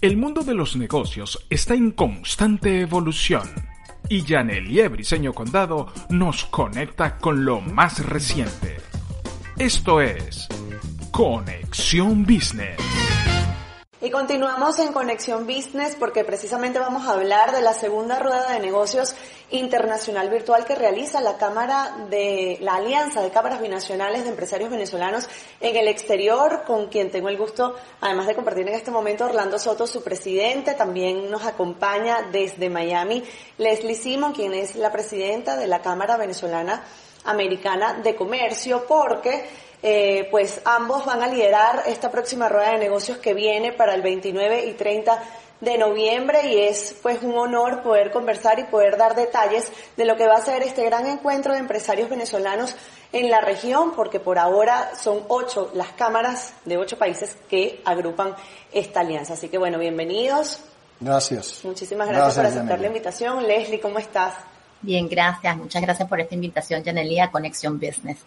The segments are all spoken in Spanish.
El mundo de los negocios está en constante evolución y Yaneli Briseño Condado nos conecta con lo más reciente. Esto es Conexión Business. Continuamos en Conexión Business porque precisamente vamos a hablar de la segunda rueda de negocios internacional virtual que realiza la Cámara de la Alianza de Cámaras Binacionales de Empresarios Venezolanos en el exterior, con quien tengo el gusto, además de compartir en este momento, Orlando Soto, su presidente, también nos acompaña desde Miami Leslie Simon, quien es la presidenta de la Cámara Venezolana Americana de Comercio, porque eh, pues ambos van a liderar esta próxima rueda de negocios que viene para el 29 y 30 de noviembre y es pues un honor poder conversar y poder dar detalles de lo que va a ser este gran encuentro de empresarios venezolanos en la región, porque por ahora son ocho las cámaras de ocho países que agrupan esta alianza. Así que bueno, bienvenidos. Gracias. Muchísimas gracias, por aceptar la invitación. Leslie, ¿cómo estás? Bien, gracias. Muchas gracias por esta invitación, Janelia, a Conexión Business.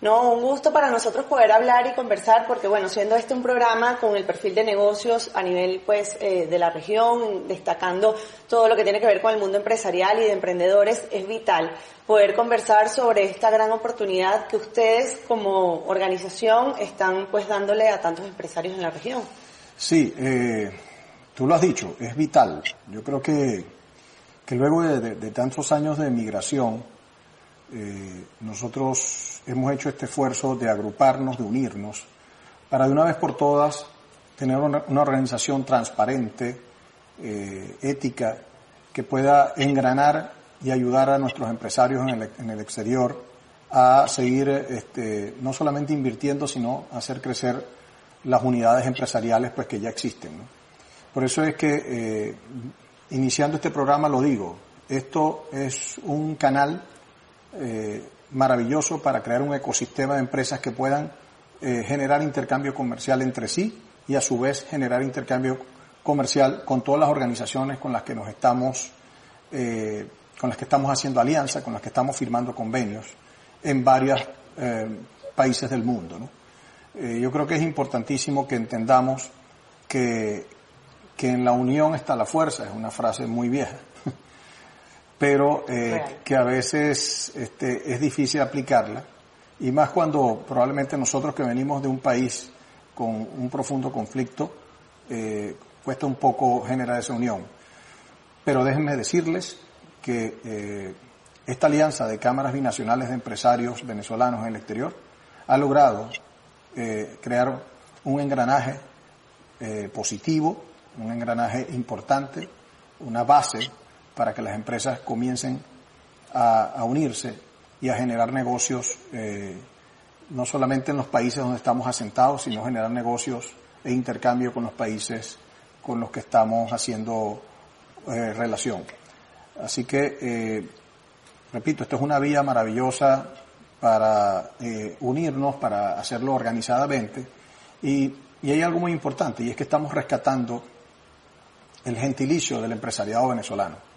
No, un gusto para nosotros poder hablar y conversar porque, bueno, siendo este un programa con el perfil de negocios a nivel, pues, eh, de la región, destacando todo lo que tiene que ver con el mundo empresarial y de emprendedores, es vital poder conversar sobre esta gran oportunidad que ustedes como organización están, pues, dándole a tantos empresarios en la región. Sí, eh, tú lo has dicho, es vital. Yo creo que, que luego de, de tantos años de migración, eh, nosotros hemos hecho este esfuerzo de agruparnos, de unirnos, para de una vez por todas tener una, organización transparente, eh, ética, que pueda engranar y ayudar a nuestros empresarios en el, exterior a seguir este, no solamente invirtiendo, sino hacer crecer las unidades empresariales pues, que ya existen. Por eso es que, eh, iniciando este programa, lo digo, esto es un canal eh, maravilloso para crear un ecosistema de empresas que puedan eh, generar intercambio comercial entre sí y a su vez generar intercambio comercial con todas las organizaciones con las que nos estamos eh, con las que estamos haciendo alianza, con las que estamos firmando convenios en varios países del mundo. yo creo que es importantísimo que entendamos que, que en la unión está la fuerza, es una frase muy vieja pero eh, que a veces este, es difícil aplicarla, y más cuando probablemente nosotros que venimos de un país con un profundo conflicto, eh, cuesta un poco generar esa unión. Pero déjenme decirles que eh, esta alianza de cámaras binacionales de empresarios venezolanos en el exterior ha logrado crear un engranaje positivo, un engranaje importante, una base para que las empresas comiencen a, unirse y a generar negocios, eh, no solamente en los países donde estamos asentados, sino generar negocios e intercambio con los países con los que estamos haciendo eh, relación. Así que, eh, repito, esto es una vía maravillosa para unirnos, para hacerlo organizadamente. Y, y hay algo muy importante, y es que estamos rescatando el gentilicio del empresariado venezolano.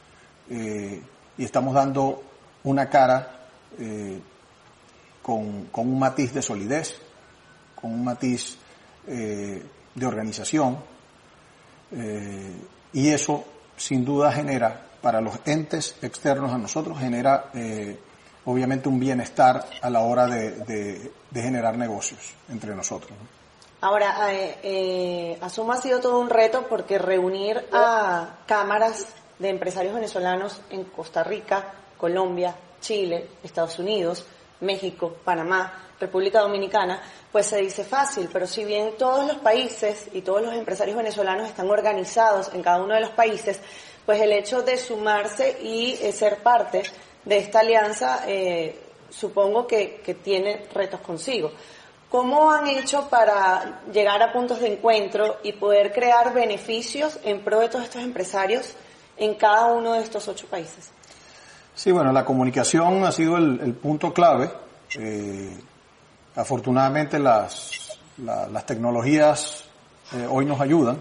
Eh, y estamos dando una cara eh, con, un matiz de solidez, con un matiz eh, de organización, y eso sin duda genera para los entes externos a nosotros, genera obviamente un bienestar a la hora de, generar negocios entre nosotros. Ahora, eh, asumo ha sido todo un reto porque reunir a cámaras de empresarios venezolanos en Costa Rica, Colombia, Chile, Estados Unidos, México, Panamá, República Dominicana, pues se dice fácil, pero si bien todos los países y todos los empresarios venezolanos están organizados en cada uno de los países, pues el hecho de sumarse y eh, ser parte de esta alianza eh, supongo que, que tiene retos consigo. ¿Cómo han hecho para llegar a puntos de encuentro y poder crear beneficios en pro de todos estos empresarios en cada uno de estos ocho países? Sí, bueno, la comunicación ha sido el, punto clave. Eh, afortunadamente las, las tecnologías eh, hoy nos ayudan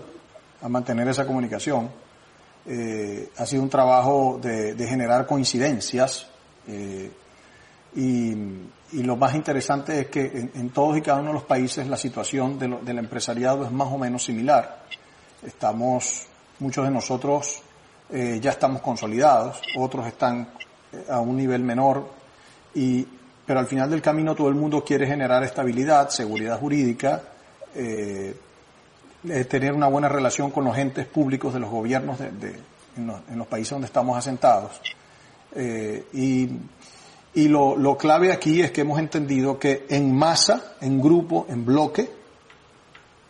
a mantener esa comunicación. Eh, ha sido un trabajo de, generar coincidencias y, lo más interesante es que en, todos y cada uno de los países la situación del empresariado es más o menos similar Estamos, muchos de nosotros eh, ya estamos consolidados, otros están eh, a un nivel menor, y, pero al final del camino todo el mundo quiere generar estabilidad, seguridad jurídica, eh, tener una buena relación con los entes públicos de los gobiernos de, en, los, países donde estamos asentados. y y lo, lo, clave aquí es que hemos entendido que en masa, en grupo, en bloque,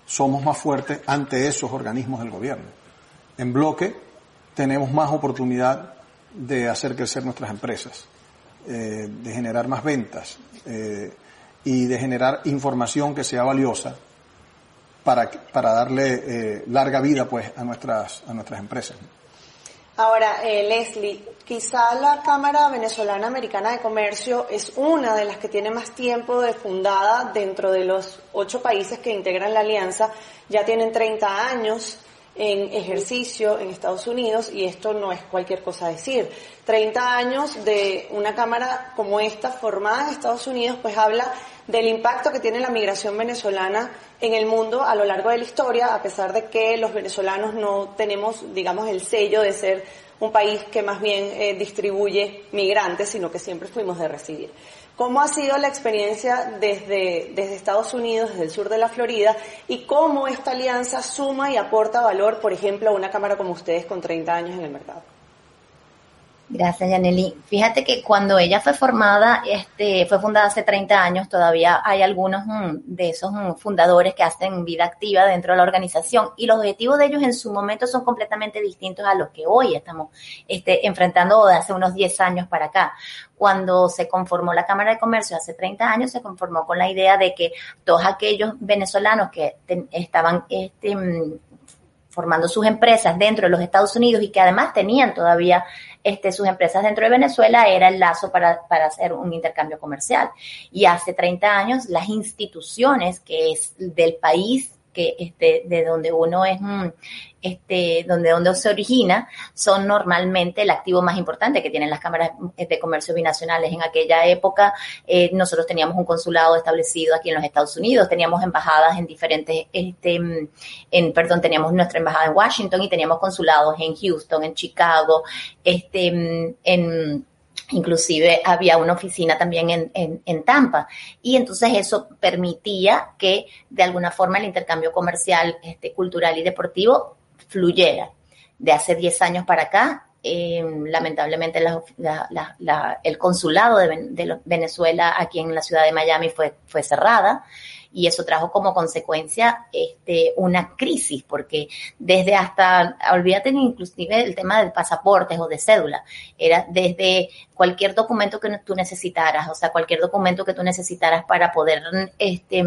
somos más fuertes ante esos organismos del gobierno. En bloque tenemos más oportunidad de hacer crecer nuestras empresas, eh, de generar más ventas eh, y de generar información que sea valiosa para, para darle eh, larga vida pues a nuestras, a nuestras empresas. Ahora, eh, Leslie, quizá la Cámara Venezolana Americana de Comercio es una de las que tiene más tiempo de fundada dentro de los ocho países que integran la alianza. Ya tienen 30 años en ejercicio en Estados Unidos y esto no es cualquier cosa decir. 30 años de una Cámara como esta formada en Estados Unidos pues habla del impacto que tiene la migración venezolana en el mundo a lo largo de la historia, a pesar de que los venezolanos no tenemos, digamos, el sello de ser un país que más bien eh, distribuye migrantes, sino que siempre fuimos de recibir. ¿Cómo ha sido la experiencia desde, desde Estados Unidos, desde el sur de la Florida, y cómo esta alianza suma y aporta valor, por ejemplo, a una cámara como ustedes con 30 años en el mercado? Gracias, Yaneli. Fíjate que cuando ella fue formada, este, fue fundada hace 30 años, todavía hay algunos mm, de esos mm, fundadores que hacen vida activa dentro de la organización y los objetivos de ellos en su momento son completamente distintos a los que hoy estamos este, enfrentando de hace unos 10 años para acá. Cuando se conformó la Cámara de Comercio hace 30 años, se conformó con la idea de que todos aquellos venezolanos que estaban este, mm, formando sus empresas dentro de los Estados Unidos y que además tenían todavía este, sus empresas dentro de Venezuela era el lazo para, para hacer un intercambio comercial. Y hace 30 años las instituciones que es del país que este, de donde uno es, mm, este, donde, donde se origina, son normalmente el activo más importante que tienen las cámaras de comercio binacionales. En aquella época, eh, nosotros teníamos un consulado establecido aquí en los Estados Unidos, teníamos embajadas en diferentes, este, mm, en, perdón, teníamos nuestra embajada en Washington y teníamos consulados en Houston, en Chicago, este, mm, en Inclusive había una oficina también en, en, Tampa y entonces eso permitía que de alguna forma el intercambio comercial, este, cultural y deportivo fluyera. De hace 10 años para acá, eh, lamentablemente el consulado de, de, Venezuela aquí en la ciudad de Miami fue, fue cerrada y eso trajo como consecuencia este, una crisis, porque desde hasta, olvídate inclusive el tema de pasaportes o de cédula, era desde cualquier documento que tú necesitaras, o sea, cualquier documento que tú necesitaras para poder este,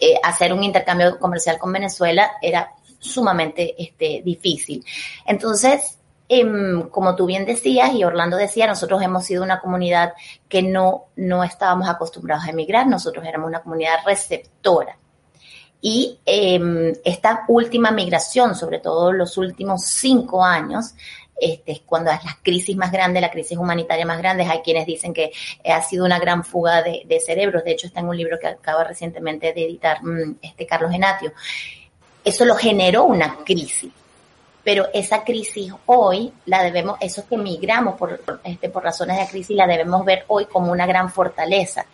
eh, hacer un intercambio comercial con Venezuela, era sumamente este, difícil. Entonces, como tú bien decías y Orlando decía, nosotros hemos sido una comunidad que no, no estábamos acostumbrados a emigrar, nosotros éramos una comunidad receptora. Y em, esta última migración, sobre todo los últimos cinco años, este, cuando es la crisis más grande, la crisis humanitaria más grande, hay quienes dicen que ha sido una gran fuga de, cerebros, de hecho está en un libro que acaba recientemente de editar mm, este Carlos Genatio. Eso lo generó una crisis pero esa crisis hoy la debemos, eso que migramos por, este, por razones de crisis, la debemos ver hoy como una gran fortaleza,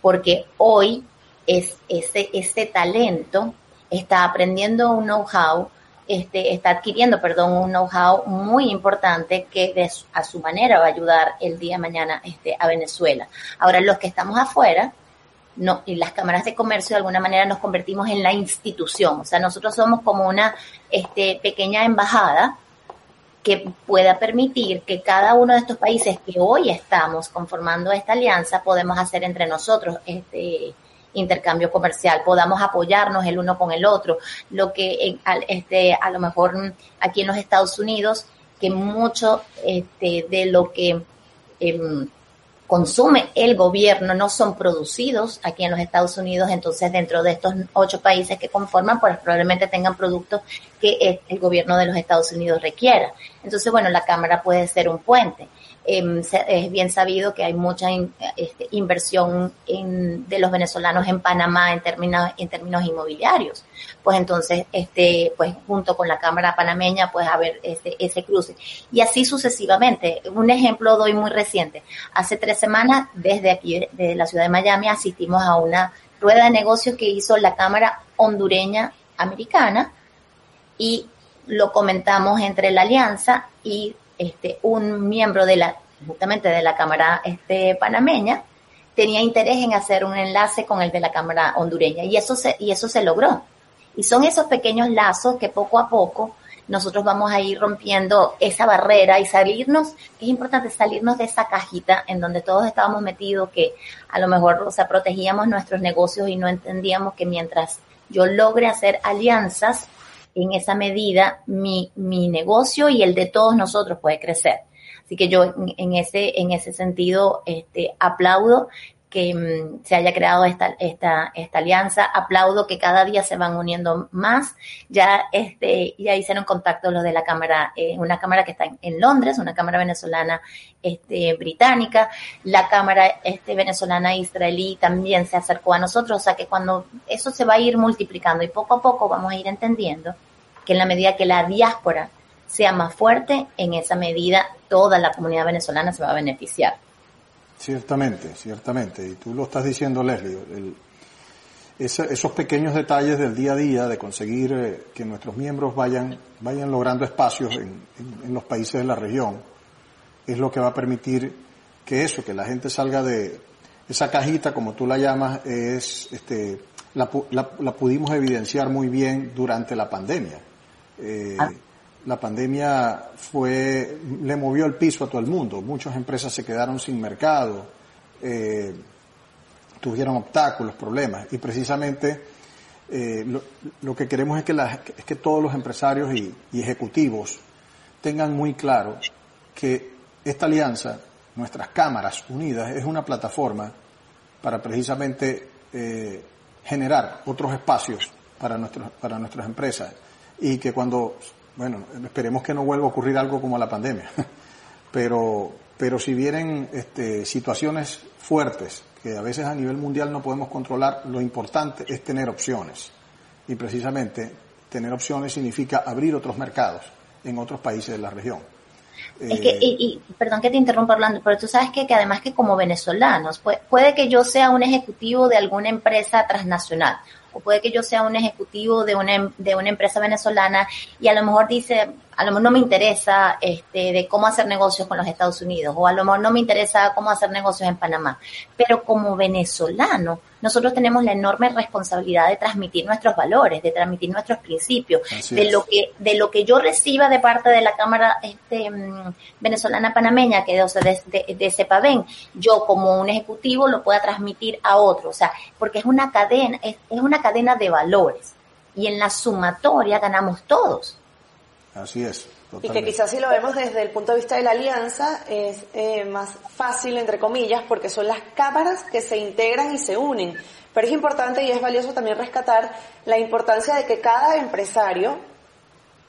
porque hoy es ese, ese talento está aprendiendo un know-how, este, está adquiriendo, perdón, un know-how muy importante que a su manera va a ayudar el día de mañana este, a Venezuela. Ahora, los que estamos afuera, no, y las cámaras de comercio de alguna manera nos convertimos en la institución. O sea, nosotros somos como una este, pequeña embajada que pueda permitir que cada uno de estos países que hoy estamos conformando esta alianza podemos hacer entre nosotros este intercambio comercial, podamos apoyarnos el uno con el otro, lo que este, a lo mejor aquí en los Estados Unidos, que mucho este, de lo que em, consume el gobierno no son producidos aquí en los Estados Unidos, entonces dentro de estos ocho países que conforman, pues probablemente tengan productos que el gobierno de los Estados Unidos requiera. Entonces, bueno, la Cámara puede ser un puente. Em, es bien sabido que hay mucha este, inversión de los venezolanos en Panamá en términos, en términos inmobiliarios. Pues entonces, este, pues junto con la Cámara Panameña, pues haber este, ese cruce. Y así sucesivamente. Un ejemplo doy muy reciente. Hace tres semanas, desde aquí, de la ciudad de Miami, asistimos a una rueda de negocios que hizo la Cámara Hondureña Americana y lo comentamos entre la alianza y este, un miembro de la, justamente de la Cámara este, panameña, tenía interés en hacer un enlace con el de la Cámara hondureña y eso se, y eso se logró. Y son esos pequeños lazos que poco a poco nosotros vamos a ir rompiendo esa barrera y salirnos, es importante salirnos de esa cajita en donde todos estábamos metidos, que a lo mejor, o sea, protegíamos nuestros negocios y no entendíamos que mientras yo logre hacer alianzas, en esa medida mi, mi negocio y el de todos nosotros puede crecer. Así que yo en, ese, en ese sentido este, aplaudo que mm, se haya creado esta, esta, esta alianza. Aplaudo que cada día se van uniendo más. Ya, este, ya hicieron contacto los de la Cámara, eh, una Cámara que está en, Londres, una Cámara venezolana este, británica. La Cámara este, venezolana israelí también se acercó a nosotros. O sea que cuando eso se va a ir multiplicando y poco a poco vamos a ir entendiendo que en la medida que la diáspora sea más fuerte, en esa medida toda la comunidad venezolana se va a beneficiar. Ciertamente, ciertamente. Y tú lo estás diciendo, Leslie. esos pequeños detalles del día a día de conseguir eh, que nuestros miembros vayan, vayan logrando espacios en, los países de la región es lo que va a permitir que eso, que la gente salga de esa cajita, como tú la llamas, es, este, la, pudimos evidenciar muy bien durante la pandemia. Eh, ah la pandemia fue, le movió el piso a todo el mundo. Muchas empresas se quedaron sin mercado, eh, tuvieron obstáculos, problemas. Y precisamente eh, lo, que queremos es que, es que todos los empresarios y, ejecutivos tengan muy claro que esta alianza, nuestras cámaras unidas, es una plataforma para precisamente eh, generar otros espacios para, nuestros, para nuestras empresas y que cuando bueno, esperemos que no vuelva a ocurrir algo como la pandemia, pero, pero si vienen este, situaciones fuertes que a veces a nivel mundial no podemos controlar, lo importante es tener opciones. Y precisamente tener opciones significa abrir otros mercados en otros países de la región. Es que, y, perdón que te interrumpa Orlando, pero tú sabes que, que además que como venezolanos, puede, puede que yo sea un ejecutivo de alguna empresa transnacional o puede que yo sea un ejecutivo de una, de una empresa venezolana y a lo mejor dice, a lo mejor no me interesa este, de cómo hacer negocios con los Estados Unidos o a lo mejor no me interesa cómo hacer negocios en Panamá. Pero como venezolano, nosotros tenemos la enorme responsabilidad de transmitir nuestros valores, de transmitir nuestros principios, de lo que de lo que yo reciba de parte de la Cámara este, mm, venezolana panameña, que o sea, de, de, de CEPAVEN, yo como un ejecutivo lo pueda transmitir a otro, o sea, porque es una cadena, es, es una cadena de valores y en la sumatoria ganamos todos. Así es. Y que quizás si lo vemos desde el punto de vista de la alianza es eh, más fácil, entre comillas, porque son las cámaras que se integran y se unen. Pero es importante y es valioso también rescatar la importancia de que cada empresario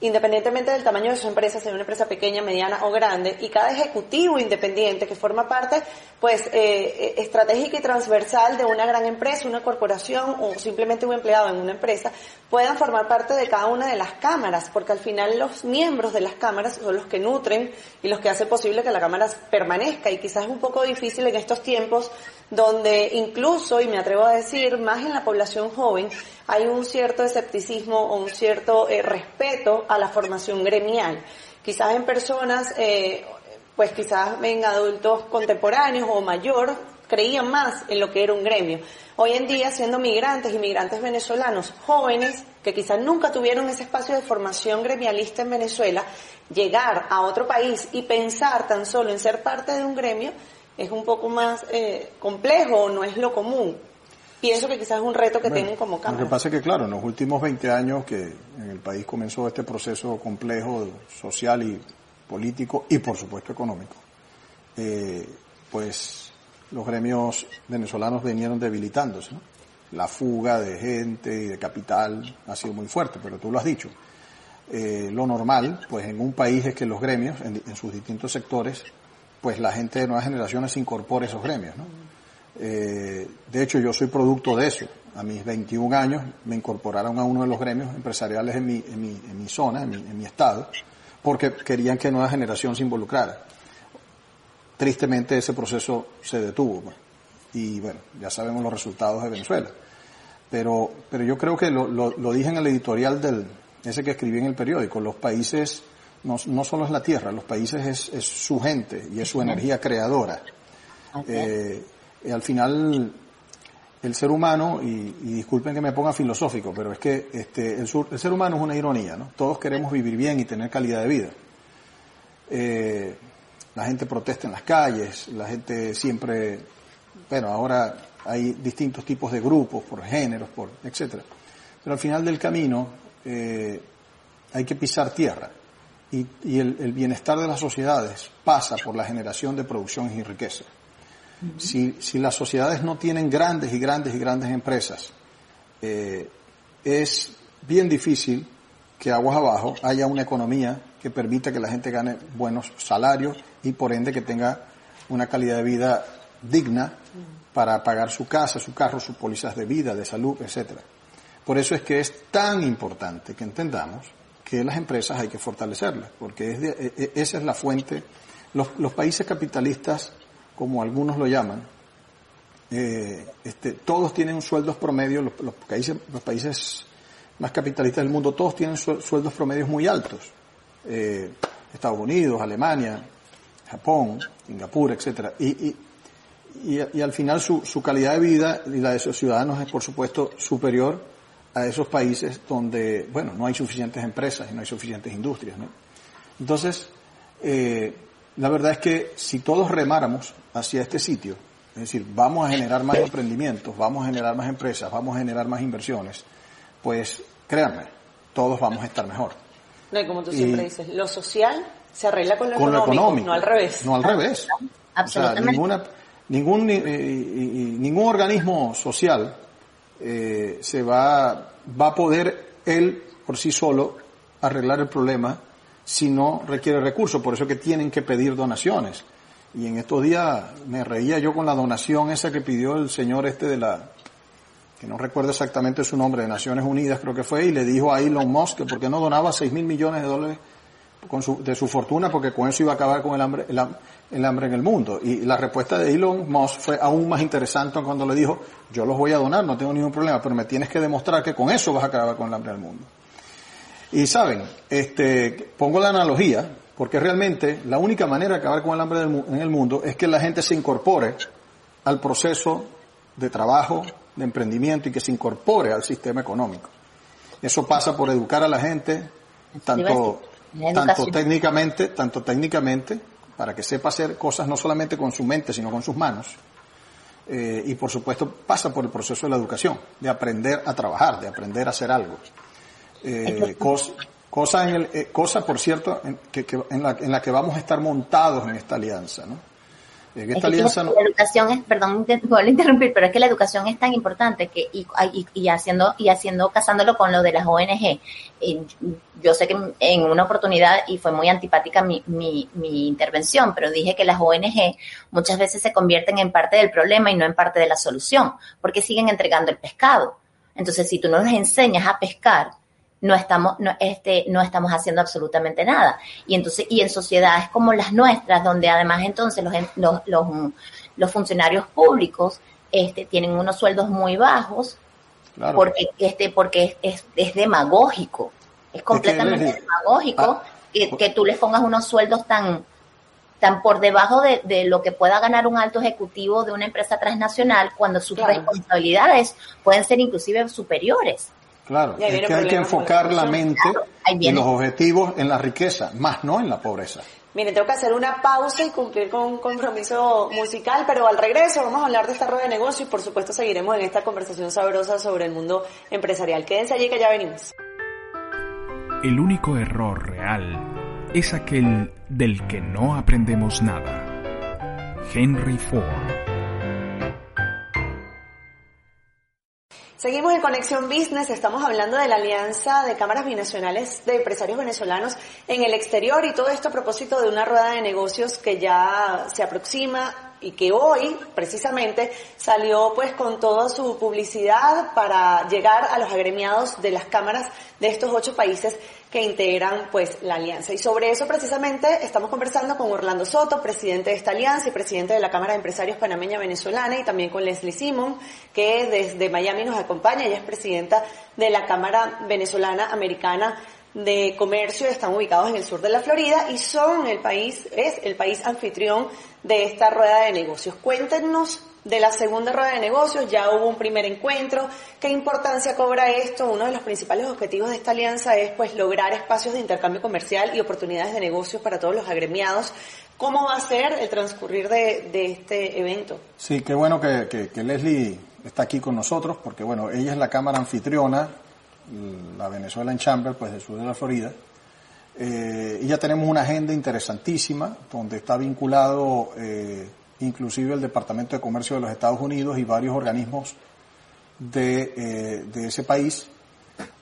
independientemente del tamaño de su empresa, sea una empresa pequeña, mediana o grande, y cada ejecutivo independiente que forma parte, pues, eh, estratégica y transversal de una gran empresa, una corporación o simplemente un empleado en una empresa, puedan formar parte de cada una de las cámaras, porque al final los miembros de las cámaras son los que nutren y los que hacen posible que la cámara permanezca, y quizás es un poco difícil en estos tiempos donde incluso, y me atrevo a decir, más en la población joven, hay un cierto escepticismo o un cierto eh, respeto a la formación gremial. Quizás en personas, eh, pues quizás en adultos contemporáneos o mayor, creían más en lo que era un gremio. Hoy en día, siendo migrantes y migrantes venezolanos jóvenes, que quizás nunca tuvieron ese espacio de formación gremialista en Venezuela, llegar a otro país y pensar tan solo en ser parte de un gremio es un poco más eh, complejo no es lo común pienso que quizás es un reto que tienen como Cámara. Lo que pasa es que, claro, en los últimos 20 años que en el país comenzó este proceso complejo social y político y, por supuesto, económico, eh, pues los gremios venezolanos vinieron debilitándose. La fuga de gente y de capital ha sido muy fuerte, pero tú lo has dicho. Eh, lo normal, pues en un país es que los gremios, en sus distintos sectores, pues la gente de nuevas generaciones incorpore esos gremios. ¿no? Eh, de hecho, yo soy producto de eso. A mis 21 años me incorporaron a uno de los gremios empresariales en mi, en mi, en mi zona, en mi, en mi estado, porque querían que nueva generación se involucrara. Tristemente ese proceso se detuvo. Pues. Y bueno, ya sabemos los resultados de Venezuela. Pero, pero yo creo que lo, lo, lo dije en el editorial del, ese que escribí en el periódico, los países no, no solo es la tierra, los países es, es su gente y es su energía creadora. Eh, y al final, el ser humano, y, y, disculpen que me ponga filosófico, pero es que este, el, sur, el, ser humano es una ironía, ¿no? Todos queremos vivir bien y tener calidad de vida. Eh, la gente protesta en las calles, la gente siempre, bueno, ahora hay distintos tipos de grupos, por géneros, por etcétera. Pero al final del camino eh, hay que pisar tierra y, y el, el, bienestar de las sociedades pasa por la generación de producciones y riqueza. Uh -huh. si, si, las sociedades no tienen grandes y grandes y grandes empresas, eh, es bien difícil que aguas abajo haya una economía que permita que la gente gane buenos salarios y por ende que tenga una calidad de vida digna para pagar su casa, su carro, sus pólizas de vida, de salud, etcétera. Por eso es que es tan importante que entendamos que las empresas hay que fortalecerlas, porque es de, esa es la fuente. Los, los, países capitalistas, como algunos lo llaman, eh, este, todos tienen sueldos promedios, los, los, países, los países más capitalistas del mundo, todos tienen sueldos promedios muy altos. Eh, Estados Unidos, Alemania, Japón, Singapur, etcétera. Y, y, y, y, al final su, su calidad de vida y la de sus ciudadanos es, por supuesto, superior a esos países donde, bueno, no hay suficientes empresas y no hay suficientes industrias, ¿no? Entonces, eh, la verdad es que si todos remáramos hacia este sitio, es decir, vamos a generar más emprendimientos, vamos a generar más empresas, vamos a generar más inversiones, pues créanme, todos vamos a estar mejor. No, y como tú siempre dices, lo social se arregla con lo, con económico, lo económico, no al revés. No al revés. Absolutamente. O sea, ninguna, ningún, eh, y, ningún organismo social eh, se va, va a poder él por sí solo arreglar el problema si no requiere recursos. Por eso que tienen que pedir donaciones. Y en estos días me reía yo con la donación esa que pidió el señor este de la, que no recuerdo exactamente su nombre, de Naciones Unidas creo que fue, y le dijo a Elon Musk que por qué no donaba 6 mil millones de dólares con su, de su fortuna porque con eso iba a acabar con el hambre, el, el, hambre en el mundo. Y la respuesta de Elon Musk fue aún más interesante cuando le dijo, yo los voy a donar, no tengo ningún problema, pero me tienes que demostrar que con eso vas a acabar con el hambre del mundo. Y saben, este, pongo la analogía, porque realmente la única manera de acabar con el hambre en el mundo es que la gente se incorpore al proceso de trabajo, de emprendimiento y que se incorpore al sistema económico. Eso pasa por educar a la gente, tanto tanto técnicamente, tanto técnicamente, para que sepa hacer cosas no solamente con su mente, sino con sus manos. Eh, y por supuesto pasa por el proceso de la educación, de aprender a trabajar, de aprender a hacer algo. Eh, cosa, cosa, en el, eh, cosa, por cierto, en, que, que en, la, en, la, que vamos a estar montados en esta alianza, ¿no? En esta es alianza que no... La educación es, perdón, puedo interrumpir, pero es que la educación es tan importante que, y, y, y haciendo, y haciendo, casándolo con lo de las ONG, yo sé que en una oportunidad, y fue muy antipática mi, mi, mi intervención, pero dije que las ONG muchas veces se convierten en parte del problema y no en parte de la solución, porque siguen entregando el pescado. Entonces, si tú no les enseñas a pescar, no estamos, no, este, no estamos haciendo absolutamente nada. Y entonces, y en sociedades como las nuestras, donde además entonces los, los, los, los funcionarios públicos este, tienen unos sueldos muy bajos, claro. porque, este, porque es, es, es demagógico, es completamente es que, demagógico ah, que, que, tú les pongas unos sueldos tan, tan por debajo de, de, lo que pueda ganar un alto ejecutivo de una empresa transnacional cuando sus claro. responsabilidades pueden ser inclusive superiores. Claro, es que hay que enfocar la mente claro, en los objetivos, en la riqueza, más no en la pobreza. Mire, tengo que hacer una pausa y cumplir con un compromiso musical, pero al regreso vamos a hablar de esta rueda de negocio y por supuesto seguiremos en esta conversación sabrosa sobre el mundo empresarial. Quédense allí que ya venimos. El único error real es aquel del que no aprendemos nada. Henry Ford Seguimos en Conexión Business, estamos hablando de la alianza de cámaras binacionales de empresarios venezolanos en el exterior y todo esto a propósito de una rueda de negocios que ya se aproxima y que hoy precisamente salió pues con toda su publicidad para llegar a los agremiados de las cámaras de estos ocho países que integran pues la alianza. Y sobre eso precisamente estamos conversando con Orlando Soto, presidente de esta alianza y presidente de la Cámara de Empresarios Panameña Venezolana y también con Leslie Simon, que desde Miami nos acompaña, ella es presidenta de la Cámara Venezolana Americana de Comercio, están ubicados en el sur de la Florida y son el país, es el país anfitrión de esta rueda de negocios. Cuéntenos de la segunda rueda de negocios, ya hubo un primer encuentro. ¿Qué importancia cobra esto? Uno de los principales objetivos de esta alianza es pues lograr espacios de intercambio comercial y oportunidades de negocios para todos los agremiados. ¿Cómo va a ser el transcurrir de, este evento? Sí, qué bueno que, que, Leslie está aquí con nosotros, porque bueno, ella es la cámara anfitriona, la Venezuela en Chamber, pues del sur de la Florida. Eh, y ya tenemos una agenda interesantísima, donde está vinculado eh, inclusive el Departamento de Comercio de los Estados Unidos y varios organismos de, eh, de ese país.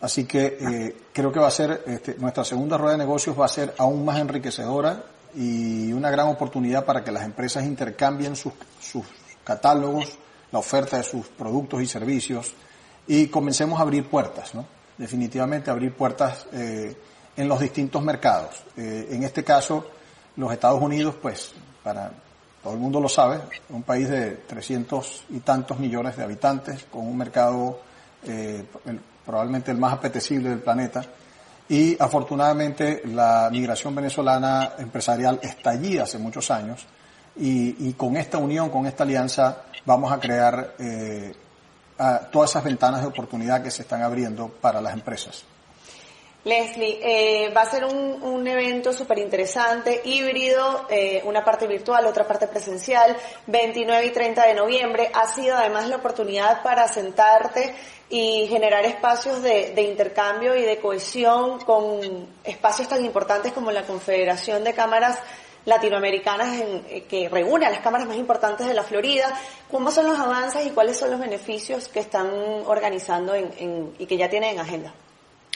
Así que creo que va a ser, este, nuestra segunda rueda de negocios va a ser aún más enriquecedora y una gran oportunidad para que las empresas intercambien sus, sus catálogos, la oferta de sus productos y servicios y comencemos a abrir puertas, ¿no? Definitivamente abrir puertas eh, en los distintos mercados. en este caso, los Estados Unidos, pues, para todo el mundo lo sabe, un país de 300 y tantos millones de habitantes, con un mercado eh, probablemente el más apetecible del planeta. Y afortunadamente la migración venezolana empresarial está allí hace muchos años y, con esta unión, con esta alianza, vamos a crear eh, todas esas ventanas de oportunidad que se están abriendo para las empresas. Leslie, eh, va a ser un, un evento súper interesante, híbrido, eh, una parte virtual, otra parte presencial, 29 y 30 de noviembre. Ha sido además la oportunidad para sentarte y generar espacios de, de intercambio y de cohesión con espacios tan importantes como la Confederación de Cámaras latinoamericanas en, eh, que reúne a las cámaras más importantes de la Florida. ¿Cómo son los avances y cuáles son los beneficios que están organizando en, en, y que ya tienen en agenda?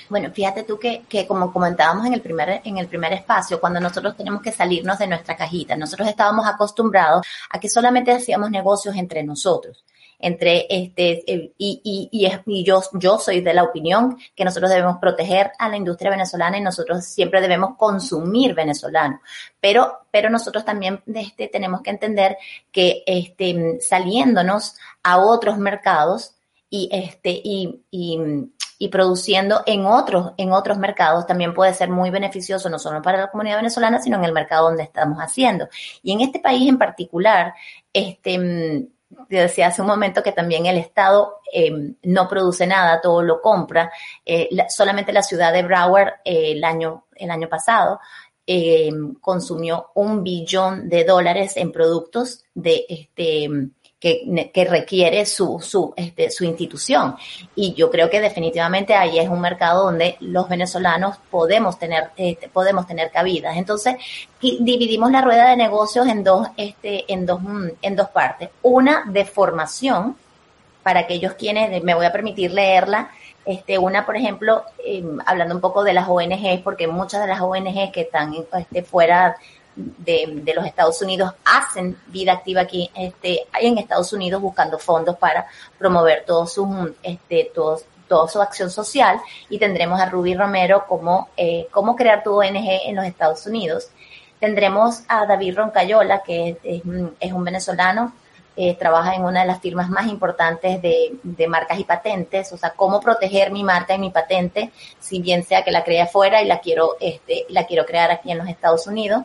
Bueno, fíjate tú que, que como comentábamos en el primer en el primer espacio, cuando nosotros tenemos que salirnos de nuestra cajita, nosotros estábamos acostumbrados a que solamente hacíamos negocios entre nosotros entre este y, y, y, y, yo, yo soy de la opinión que nosotros debemos proteger a la industria venezolana y nosotros siempre debemos consumir venezolano. Pero, pero nosotros también este, tenemos que entender que este, saliéndonos a otros mercados y este y, y, y produciendo en otros, en otros mercados también puede ser muy beneficioso, no solo para la comunidad venezolana, sino en el mercado donde estamos haciendo. Y en este país en particular, este, mm, decía hace un momento que también el Estado eh, no produce nada, todo lo compra. Eh, solamente la ciudad de Broward eh, el, año, el año pasado consumió un billón de dólares en productos de este que, que requiere su, su, este, su institución. Y yo creo que definitivamente ahí es un mercado donde los venezolanos podemos tener, este, podemos tener cabidas. Entonces, dividimos la rueda de negocios en dos, este, en dos, mm, en dos partes. Una de formación, para aquellos quienes, me voy a permitir leerla, este, una, por ejemplo, em, hablando un poco de las ONGs, porque muchas de las ONGs que están este, fuera de, los Estados Unidos hacen vida activa aquí este, en Estados Unidos buscando fondos para promover todo su, este, todo, toda su acción social y tendremos a Ruby Romero como eh, cómo crear tu ONG en los Estados Unidos. Tendremos a David Roncayola, que es, un venezolano, eh, trabaja en una de las firmas más importantes de, de, marcas y patentes, o sea, cómo proteger mi marca y mi patente, si bien sea que la cree afuera y la quiero, este, la quiero crear aquí en los Estados Unidos.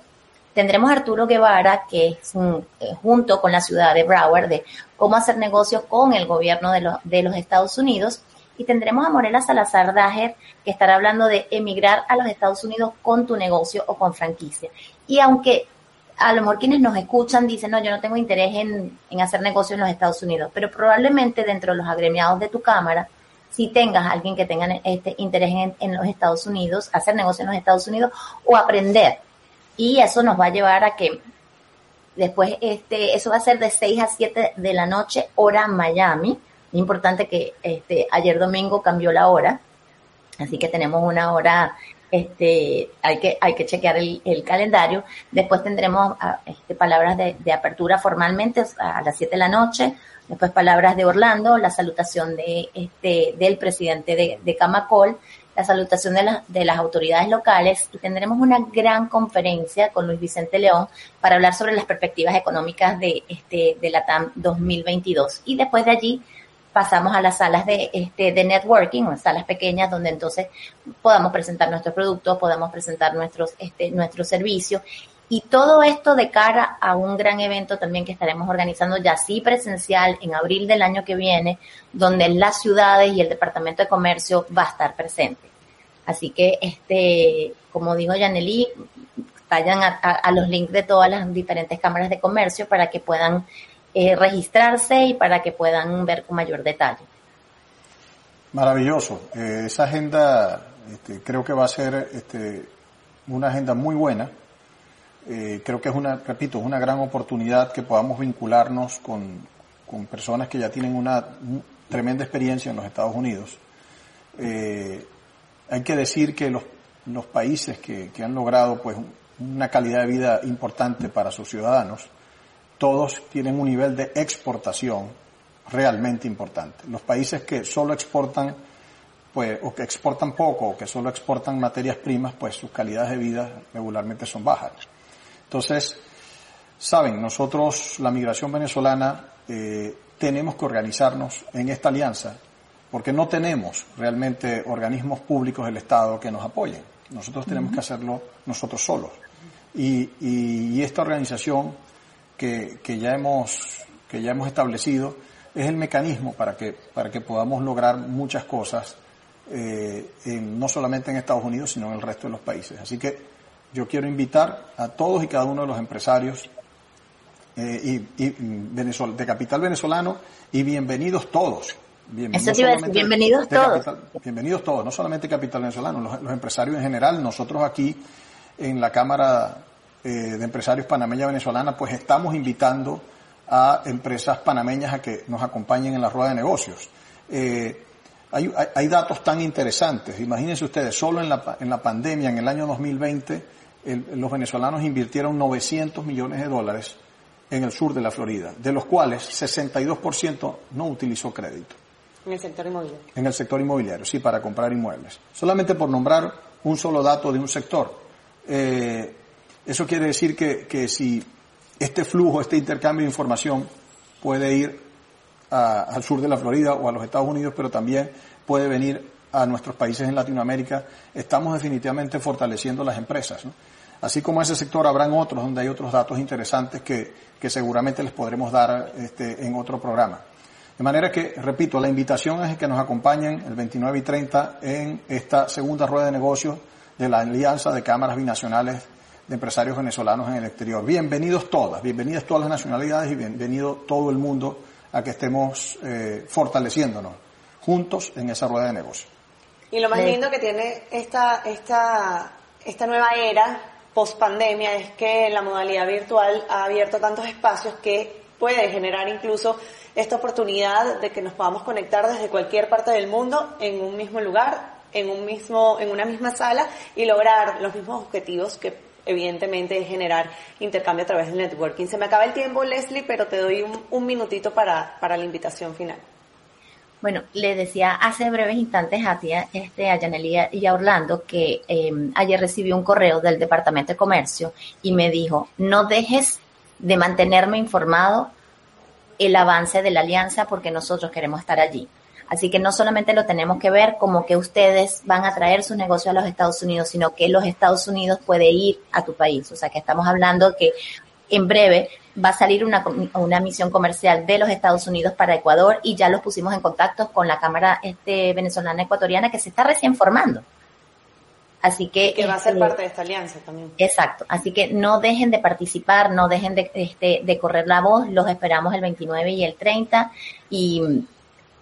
Tendremos a Arturo Guevara, que es un, eh, junto con la ciudad de Broward, de cómo hacer negocios con el gobierno de, los de los Estados Unidos. Y tendremos a Morela Salazar Dager, que estará hablando de emigrar a los Estados Unidos con tu negocio o con franquicia. Y aunque a lo mejor quienes nos escuchan dicen, no, yo no tengo interés en, en hacer negocios en los Estados Unidos, pero probablemente dentro de los agremiados de tu cámara, si tengas a alguien que tenga este interés en, en los Estados Unidos, hacer negocios en los Estados Unidos o aprender y eso nos va a llevar a que después este, eso va a ser de 6 a 7 de la noche, hora Miami, Importante que este, ayer domingo cambió la hora, así que tenemos una hora este, hay que, hay que chequear el, calendario. Después tendremos ah, este, palabras de, apertura formalmente a las 7 de la noche. Después palabras de Orlando, la salutación de, este, del presidente de, de Camacol, la salutación de, de las autoridades locales y tendremos una gran conferencia con Luis Vicente León para hablar sobre las perspectivas económicas de, este, de la TAM 2022. Y después de allí pasamos a las salas de, este, de networking, salas pequeñas donde entonces podamos presentar nuestros productos, podamos presentar nuestros, este, nuestros servicios y todo esto de cara a un gran evento también que estaremos organizando ya sí presencial en abril del año que viene, donde las ciudades y el Departamento de Comercio va a estar presente. Así que, este, como dijo Yaneli, vayan a, los links de todas las diferentes cámaras de comercio para que puedan eh, registrarse y para que puedan ver con mayor detalle. Maravilloso. Eh, esa agenda este, creo que va a ser este, una agenda muy buena. Eh, creo que es una, repito, es una gran oportunidad que podamos vincularnos con, con personas que ya tienen una tremenda experiencia en los Estados Unidos. hay que decir que los, los países que, que han logrado pues una calidad de vida importante para sus ciudadanos, todos tienen un nivel de exportación realmente importante. Los países que solo exportan, pues, o que exportan poco, o que solo exportan materias primas, pues sus calidades de vida regularmente son bajas. Entonces, saben, nosotros, la migración venezolana, eh, tenemos que organizarnos en esta alianza, porque no tenemos realmente organismos públicos del Estado que nos apoyen. Nosotros tenemos que hacerlo nosotros solos. Y, y esta organización que, ya hemos, que ya hemos establecido es el mecanismo para que, para que podamos lograr muchas cosas, eh, no solamente en Estados Unidos, sino en el resto de los países. Así que yo quiero invitar a todos y cada uno de los empresarios eh, y, de capital venezolano y bienvenidos todos. bienvenidos, bienvenidos todos. bienvenidos todos, no solamente capital venezolano, los empresarios en general, nosotros aquí en la Cámara eh, de empresarios panameña venezolana, pues estamos invitando a empresas panameñas a que nos acompañen en la rueda de negocios. Eh, hay, hay, datos tan interesantes. Imagínense ustedes, solo en la, en la pandemia, en el año 2020, los venezolanos invirtieron 900 millones de dólares en el sur de la Florida, de los cuales 62% no utilizó crédito. En el sector inmobiliario. En el sector inmobiliario, sí, para comprar inmuebles. Solamente por nombrar un solo dato de un sector. Eh, eso quiere decir que, que si este flujo, este intercambio de información puede ir al sur de la Florida o a los Estados Unidos, pero también puede venir a nuestros países en Latinoamérica, estamos definitivamente fortaleciendo las empresas. Así como ese sector, habrán otros donde hay otros datos interesantes que, que seguramente les podremos dar este, en otro programa. De manera que, repito, la invitación es que nos acompañen el 29 y 30 en esta segunda rueda de negocios de la Alianza de Cámaras Binacionales de empresarios venezolanos en el exterior. Bienvenidos todas, bienvenidas todas las nacionalidades y bienvenido todo el mundo a que estemos eh, fortaleciéndonos juntos en esa rueda de negocio. Y lo más lindo que tiene esta, esta, esta nueva era post pandemia es que la modalidad virtual ha abierto tantos espacios que puede generar incluso esta oportunidad de que nos podamos conectar desde cualquier parte del mundo en un mismo lugar, en un mismo, en una misma sala y lograr los mismos objetivos que evidentemente generar intercambio a través del networking. Se me acaba el tiempo, Leslie, pero te doy un, minutito para, para la invitación final. Bueno, le decía hace breves instantes a ti, este, a Yanelia y a Orlando que em, ayer recibí un correo del Departamento de Comercio y me dijo, no dejes de mantenerme informado el avance de la alianza porque nosotros queremos estar allí. Así que no solamente lo tenemos que ver como que ustedes van a traer sus negocios a los Estados Unidos, sino que los Estados Unidos puede ir a tu país. O sea que estamos hablando que en breve va a salir una, una misión comercial de los Estados Unidos para Ecuador y ya los pusimos en contacto con la Cámara este, Venezolana Ecuatoriana que se está recién formando. Así que... que va a ser este, parte de esta alianza también. Exacto. Así que no dejen de participar, no dejen de, este, de correr la voz. Los esperamos el 29 y el 30. Y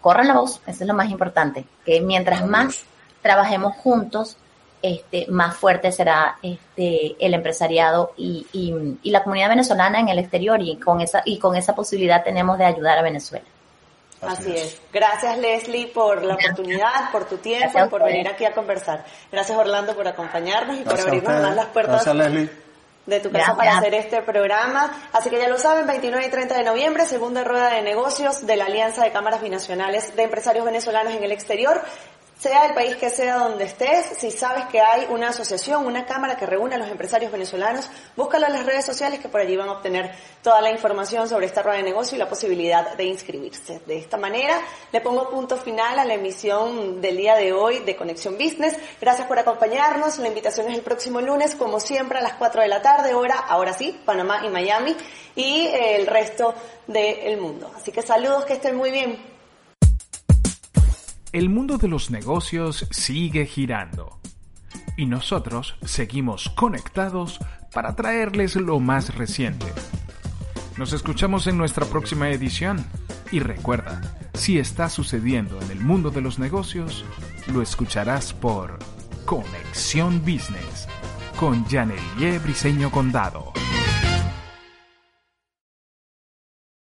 corran la voz, eso es lo más importante, que mientras más trabajemos juntos, este, más fuerte será este, el empresariado y, y, la comunidad venezolana en el exterior y con esa y con esa posibilidad tenemos de ayudar a Venezuela. Así, es. Gracias Leslie por la oportunidad, por tu tiempo y por venir aquí a conversar. Gracias Orlando por acompañarnos y por abrirnos más las puertas. de tu casa para hacer este programa. Así que ya lo saben, 29 y 30 de noviembre, segunda rueda de negocios de la Alianza de Cámaras Binacionales de Empresarios Venezolanos en el Exterior sea el país que sea donde estés, si sabes que hay una asociación, una cámara que reúne a los empresarios venezolanos, búscalo en las redes sociales que por allí van a obtener toda la información sobre esta rueda de negocio y la posibilidad de inscribirse. De esta manera, le pongo punto final a la emisión del día de hoy de Conexión Business. Gracias por acompañarnos. La invitación es el próximo lunes, como siempre, a las 4 de la tarde, hora, ahora sí, Panamá y Miami, y el resto del mundo. Así que saludos, que estén muy bien. El mundo de los negocios sigue girando y nosotros seguimos conectados para traerles lo más reciente. Nos escuchamos en nuestra próxima edición y recuerda, si está sucediendo en el mundo de los negocios, lo escucharás por Conexión Business con Janelie Briseño Condado.